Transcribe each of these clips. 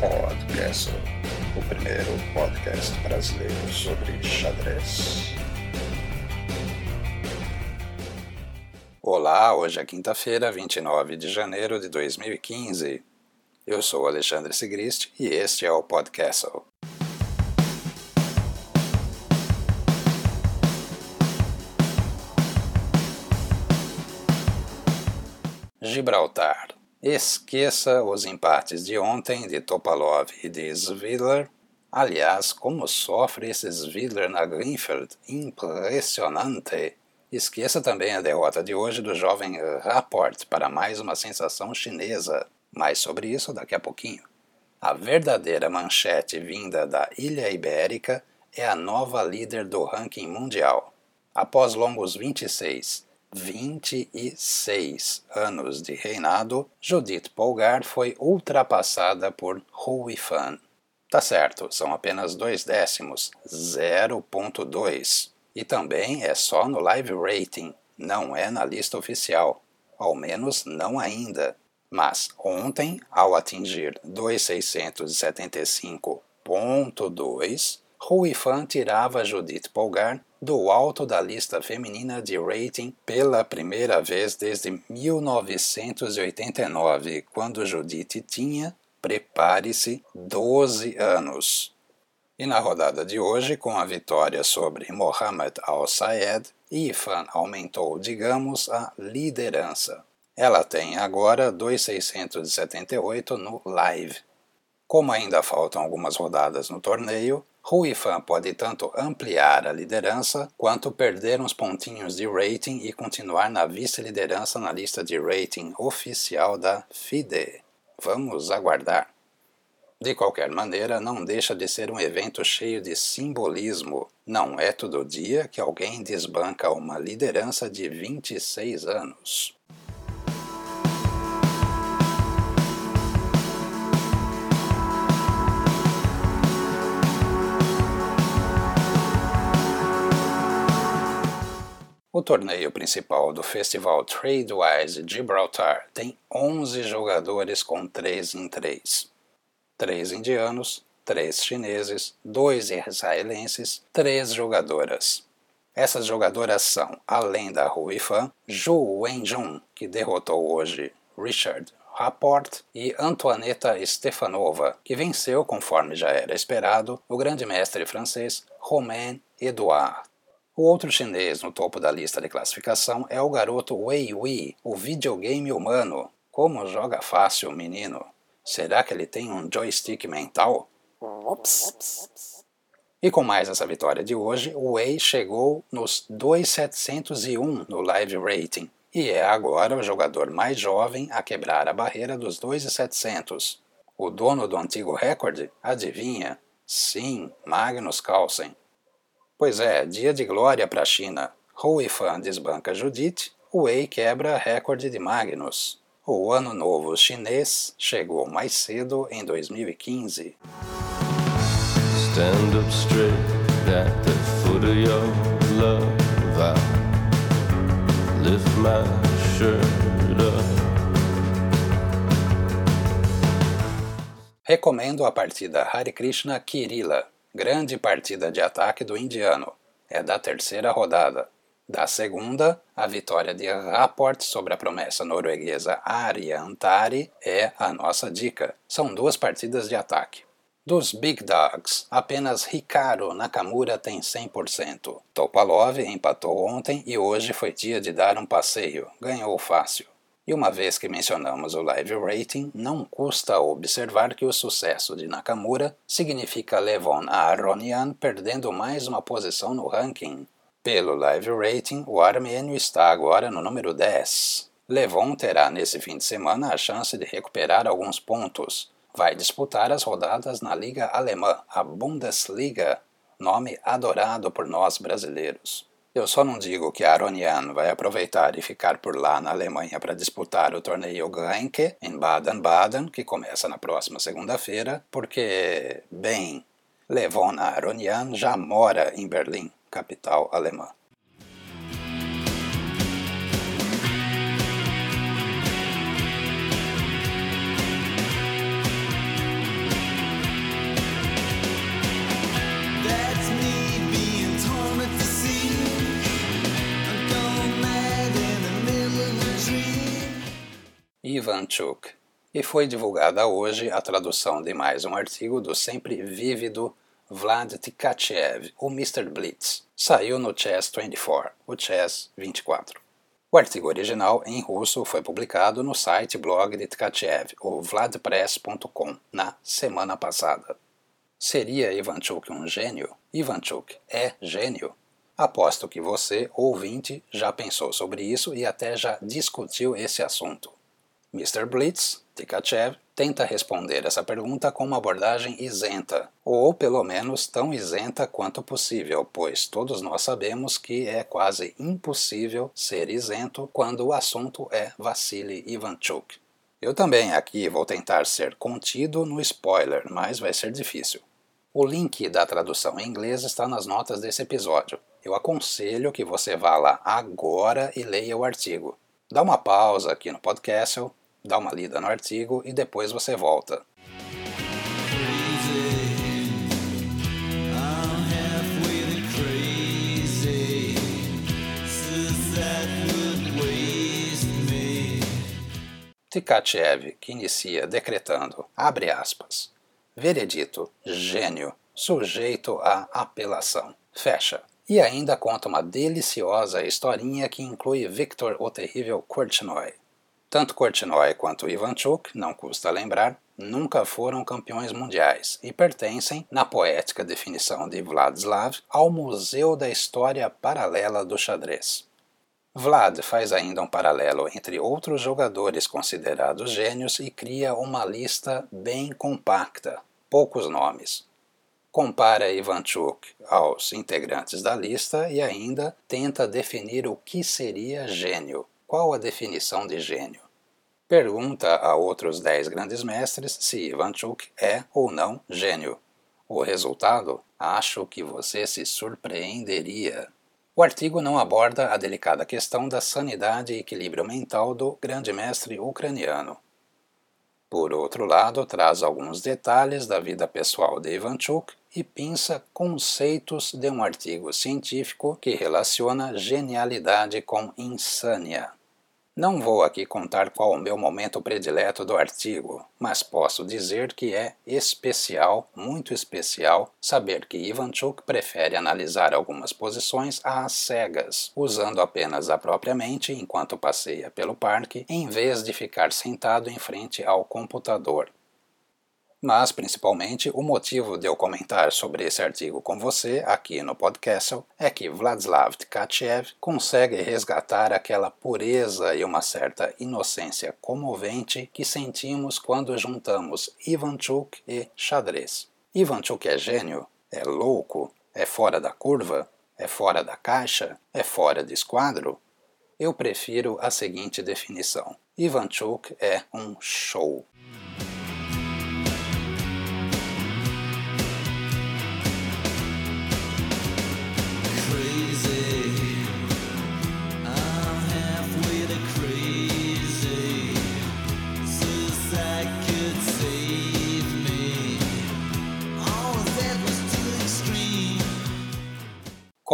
Podcast, o primeiro podcast brasileiro sobre xadrez. Olá, hoje é quinta-feira, 29 de janeiro de 2015. Eu sou Alexandre Sigrist e este é o Podcast. Gibraltar. Esqueça os empates de ontem de Topalov e de Svidler. Aliás, como sofre esse Svidler na Greenfield? Impressionante! Esqueça também a derrota de hoje do jovem Rapport para mais uma sensação chinesa. Mais sobre isso daqui a pouquinho. A verdadeira manchete vinda da Ilha Ibérica é a nova líder do ranking mundial. Após longos 26 26 anos de reinado, Judith Polgar foi ultrapassada por Hui Fan. Tá certo, são apenas dois décimos, 0.2. E também é só no live rating, não é na lista oficial. Ao menos não ainda. Mas ontem, ao atingir 2.675.2, Rui Fan tirava Judith Polgar do alto da lista feminina de rating pela primeira vez desde 1989, quando Judith tinha, prepare-se, 12 anos. E na rodada de hoje, com a vitória sobre Mohamed Al-Sayed, Ifan aumentou, digamos, a liderança. Ela tem agora 2,678 no live. Como ainda faltam algumas rodadas no torneio, Ruifan pode tanto ampliar a liderança quanto perder uns pontinhos de rating e continuar na vice-liderança na lista de rating oficial da FIDE. Vamos aguardar. De qualquer maneira, não deixa de ser um evento cheio de simbolismo. Não é todo dia que alguém desbanca uma liderança de 26 anos. O torneio principal do festival Tradewise Gibraltar tem 11 jogadores com 3 em 3. 3 indianos, 3 chineses, 2 israelenses, 3 jogadoras. Essas jogadoras são, além da Rui Fan, Zhu Wenjun, que derrotou hoje Richard Rapport, e Antoinetta Stefanova, que venceu, conforme já era esperado, o grande mestre francês Romain Edouard. O outro chinês no topo da lista de classificação é o garoto Wei Wei, o videogame humano. Como joga fácil, menino. Será que ele tem um joystick mental? Ops. E com mais essa vitória de hoje, o Wei chegou nos 2.701 no live rating e é agora o jogador mais jovem a quebrar a barreira dos 2.700. O dono do antigo recorde, adivinha? Sim, Magnus Carlsen. Pois é, dia de glória para a China. Hui Fan desbanca Judith, Wei quebra recorde de Magnus. O ano novo chinês chegou mais cedo em 2015. Stand up straight at the foot of your love. I lift my shirt up. Recomendo a partida Hare Krishna Kirila, grande partida de ataque do indiano. É da terceira rodada. Da segunda, a vitória de Rapport sobre a promessa norueguesa Ariantari é a nossa dica. São duas partidas de ataque. Dos Big Dogs, apenas Hikaru Nakamura tem 100%. Topalov empatou ontem e hoje foi dia de dar um passeio. Ganhou fácil. E uma vez que mencionamos o Live Rating, não custa observar que o sucesso de Nakamura significa Levon Aronian perdendo mais uma posição no ranking. Pelo Live Rating, o armênio está agora no número 10. Levon terá nesse fim de semana a chance de recuperar alguns pontos. Vai disputar as rodadas na Liga Alemã, a Bundesliga, nome adorado por nós brasileiros. Eu só não digo que Aronian vai aproveitar e ficar por lá na Alemanha para disputar o torneio Grenke em Baden-Baden, que começa na próxima segunda-feira, porque, bem, Levon Aronian já mora em Berlim, capital alemã. Ivanchuk, e foi divulgada hoje a tradução de mais um artigo do sempre vívido Vlad Tkachev, o Mr. Blitz. Saiu no Chess 24, o Chess 24. O artigo original, em russo, foi publicado no site blog de Tkachev, o vladpress.com, na semana passada. Seria Ivanchuk um gênio? Ivanchuk é gênio? Aposto que você, ouvinte, já pensou sobre isso e até já discutiu esse assunto. Mr. Blitz, Tkachev, tenta responder essa pergunta com uma abordagem isenta, ou pelo menos tão isenta quanto possível, pois todos nós sabemos que é quase impossível ser isento quando o assunto é Vassili Ivanchuk. Eu também aqui vou tentar ser contido no spoiler, mas vai ser difícil. O link da tradução em inglês está nas notas desse episódio. Eu aconselho que você vá lá agora e leia o artigo. Dá uma pausa aqui no podcast, dá uma lida no artigo e depois você volta. Tkachev, que inicia decretando, abre aspas, Veredito: gênio, sujeito à apelação. Fecha. E ainda conta uma deliciosa historinha que inclui Victor o Terrível Korchnoi. Tanto Korchnoi quanto Ivanchuk, não custa lembrar, nunca foram campeões mundiais e pertencem, na poética definição de Vladislav, ao Museu da História Paralela do Xadrez. Vlad faz ainda um paralelo entre outros jogadores considerados gênios e cria uma lista bem compacta, poucos nomes. Compara Ivanchuk aos integrantes da lista e ainda tenta definir o que seria gênio. Qual a definição de gênio? Pergunta a outros dez grandes mestres se Ivanchuk é ou não gênio. O resultado? Acho que você se surpreenderia. O artigo não aborda a delicada questão da sanidade e equilíbrio mental do grande mestre ucraniano. Por outro lado, traz alguns detalhes da vida pessoal de Ivanchuk e pinça conceitos de um artigo científico que relaciona genialidade com insânia. Não vou aqui contar qual o meu momento predileto do artigo, mas posso dizer que é especial, muito especial, saber que Ivanchuk prefere analisar algumas posições às cegas, usando apenas a própria mente enquanto passeia pelo parque, em vez de ficar sentado em frente ao computador. Mas, principalmente, o motivo de eu comentar sobre esse artigo com você aqui no podcast é que Vladislav Tkachev consegue resgatar aquela pureza e uma certa inocência comovente que sentimos quando juntamos Ivanchuk e xadrez. Ivanchuk é gênio? É louco? É fora da curva? É fora da caixa? É fora de esquadro? Eu prefiro a seguinte definição: Ivanchuk é um show.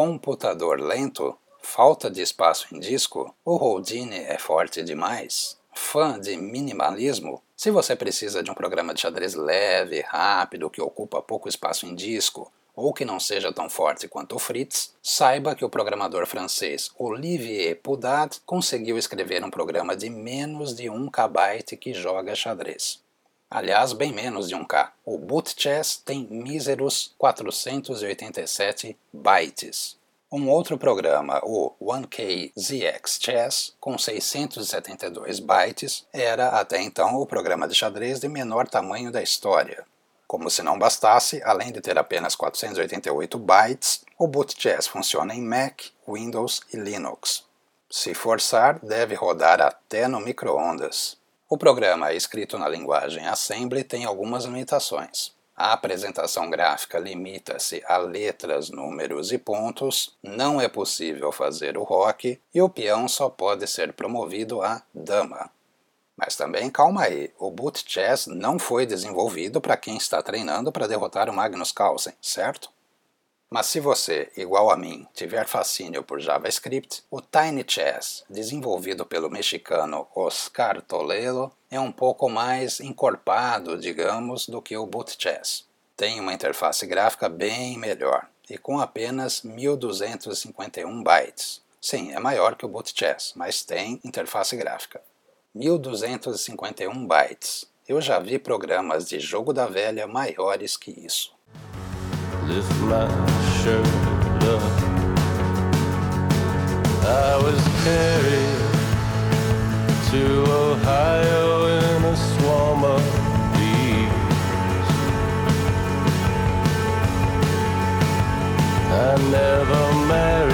Computador lento? Falta de espaço em disco? O Houdini é forte demais? Fã de minimalismo? Se você precisa de um programa de xadrez leve, rápido, que ocupa pouco espaço em disco, ou que não seja tão forte quanto o Fritz, saiba que o programador francês Olivier Poudad conseguiu escrever um programa de menos de 1 KB que joga xadrez. Aliás, bem menos de 1K. O Boot Chess tem míseros 487 bytes. Um outro programa, o 1K ZX Chess, com 672 bytes, era até então o programa de xadrez de menor tamanho da história. Como se não bastasse, além de ter apenas 488 bytes, o Boot Chess funciona em Mac, Windows e Linux. Se forçar, deve rodar até no micro-ondas. O programa escrito na linguagem Assembly tem algumas limitações. A apresentação gráfica limita-se a letras, números e pontos, não é possível fazer o rock e o peão só pode ser promovido a dama. Mas também calma aí, o Boot Chess não foi desenvolvido para quem está treinando para derrotar o Magnus Carlsen, certo? Mas se você, igual a mim, tiver fascínio por JavaScript, o Tiny Chess, desenvolvido pelo mexicano Oscar Toledo, é um pouco mais encorpado, digamos, do que o Boot Chess. Tem uma interface gráfica bem melhor e com apenas 1251 bytes. Sim, é maior que o Boot Chess, mas tem interface gráfica. 1251 bytes. Eu já vi programas de jogo da velha maiores que isso. I was carried to Ohio in a swarm of bees. I never married,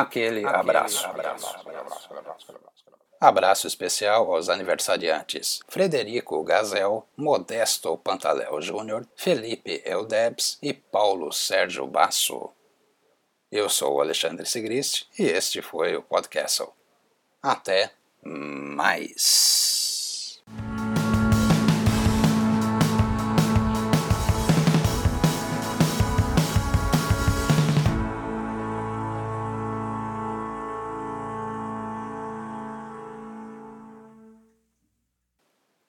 Aquele, Aquele abraço. abraço. abraço. abraço. Abraço especial aos aniversariantes Frederico Gazel, Modesto Pantaléu Júnior, Felipe Eldebs e Paulo Sérgio Basso. Eu sou o Alexandre Sigrist e este foi o Podcastle. Até mais!